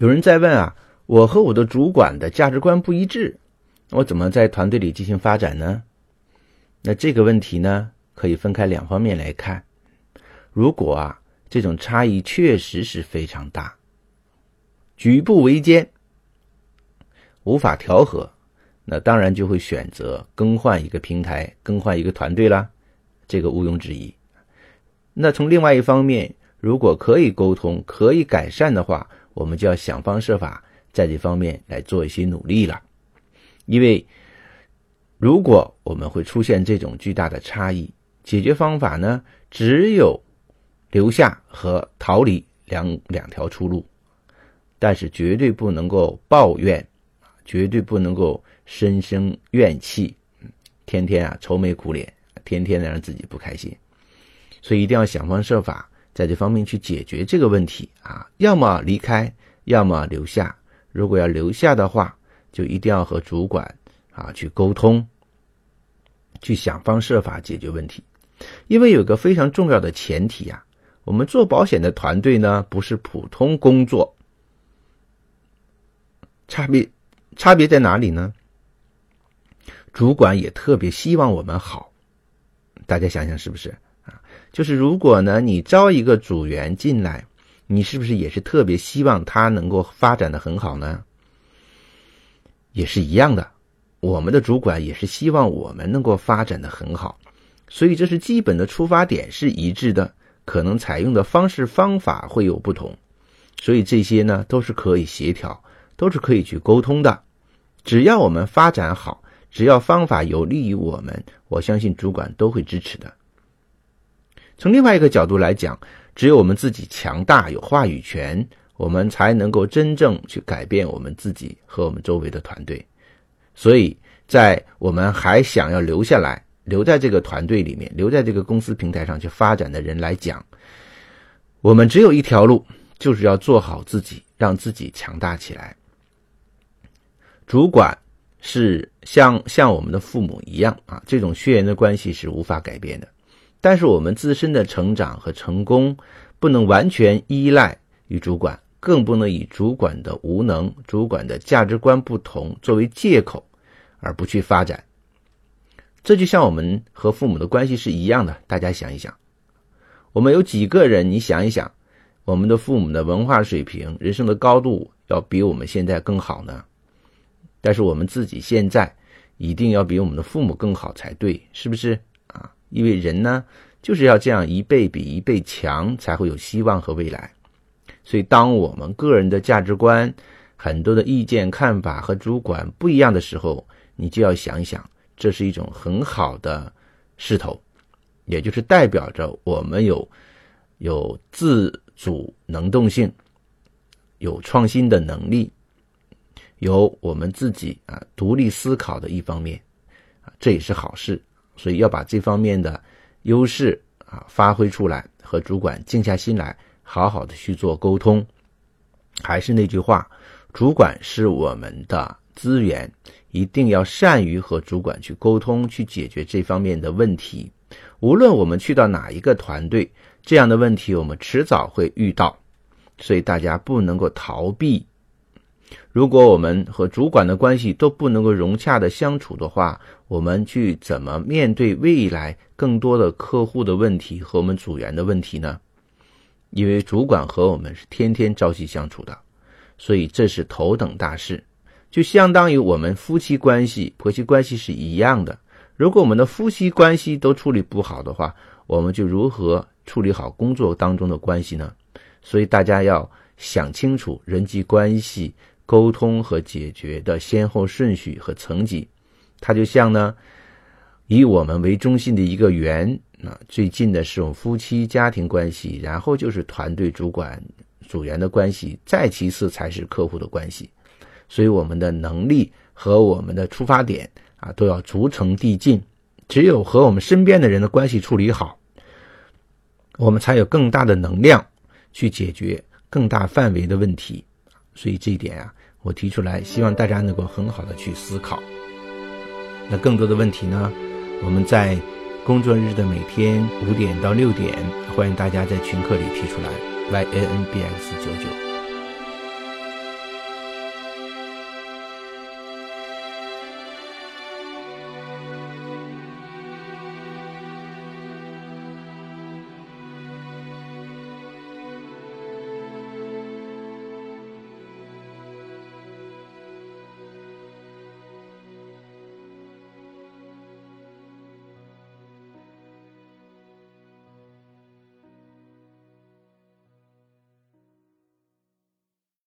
有人在问啊，我和我的主管的价值观不一致，我怎么在团队里进行发展呢？那这个问题呢，可以分开两方面来看。如果啊，这种差异确实是非常大，举步维艰，无法调和，那当然就会选择更换一个平台，更换一个团队啦，这个毋庸置疑。那从另外一方面，如果可以沟通，可以改善的话，我们就要想方设法在这方面来做一些努力了，因为如果我们会出现这种巨大的差异，解决方法呢只有留下和逃离两两条出路，但是绝对不能够抱怨，绝对不能够深生怨气，天天啊愁眉苦脸，天天的让自己不开心，所以一定要想方设法。在这方面去解决这个问题啊，要么离开，要么留下。如果要留下的话，就一定要和主管啊去沟通，去想方设法解决问题。因为有个非常重要的前提呀，我们做保险的团队呢不是普通工作，差别差别在哪里呢？主管也特别希望我们好，大家想想是不是？就是如果呢，你招一个组员进来，你是不是也是特别希望他能够发展的很好呢？也是一样的，我们的主管也是希望我们能够发展的很好，所以这是基本的出发点是一致的，可能采用的方式方法会有不同，所以这些呢都是可以协调，都是可以去沟通的。只要我们发展好，只要方法有利于我们，我相信主管都会支持的。从另外一个角度来讲，只有我们自己强大有话语权，我们才能够真正去改变我们自己和我们周围的团队。所以在我们还想要留下来、留在这个团队里面、留在这个公司平台上去发展的人来讲，我们只有一条路，就是要做好自己，让自己强大起来。主管是像像我们的父母一样啊，这种血缘的关系是无法改变的。但是我们自身的成长和成功，不能完全依赖于主管，更不能以主管的无能、主管的价值观不同作为借口而不去发展。这就像我们和父母的关系是一样的。大家想一想，我们有几个人？你想一想，我们的父母的文化水平、人生的高度要比我们现在更好呢？但是我们自己现在一定要比我们的父母更好才对，是不是？因为人呢，就是要这样一倍比一倍强，才会有希望和未来。所以，当我们个人的价值观、很多的意见看法和主管不一样的时候，你就要想一想，这是一种很好的势头，也就是代表着我们有有自主能动性，有创新的能力，有我们自己啊独立思考的一方面啊，这也是好事。所以要把这方面的优势啊发挥出来，和主管静下心来，好好的去做沟通。还是那句话，主管是我们的资源，一定要善于和主管去沟通，去解决这方面的问题。无论我们去到哪一个团队，这样的问题我们迟早会遇到，所以大家不能够逃避。如果我们和主管的关系都不能够融洽的相处的话，我们去怎么面对未来更多的客户的问题和我们组员的问题呢？因为主管和我们是天天朝夕相处的，所以这是头等大事，就相当于我们夫妻关系、婆媳关系是一样的。如果我们的夫妻关系都处理不好的话，我们就如何处理好工作当中的关系呢？所以大家要想清楚人际关系。沟通和解决的先后顺序和层级，它就像呢，以我们为中心的一个圆。那最近的是我们夫妻家庭关系，然后就是团队主管组员的关系，再其次才是客户的关系。所以我们的能力和我们的出发点啊，都要逐层递进。只有和我们身边的人的关系处理好，我们才有更大的能量去解决更大范围的问题。所以这一点啊，我提出来，希望大家能够很好的去思考。那更多的问题呢，我们在工作日的每天五点到六点，欢迎大家在群课里提出来。y a n b x 九九。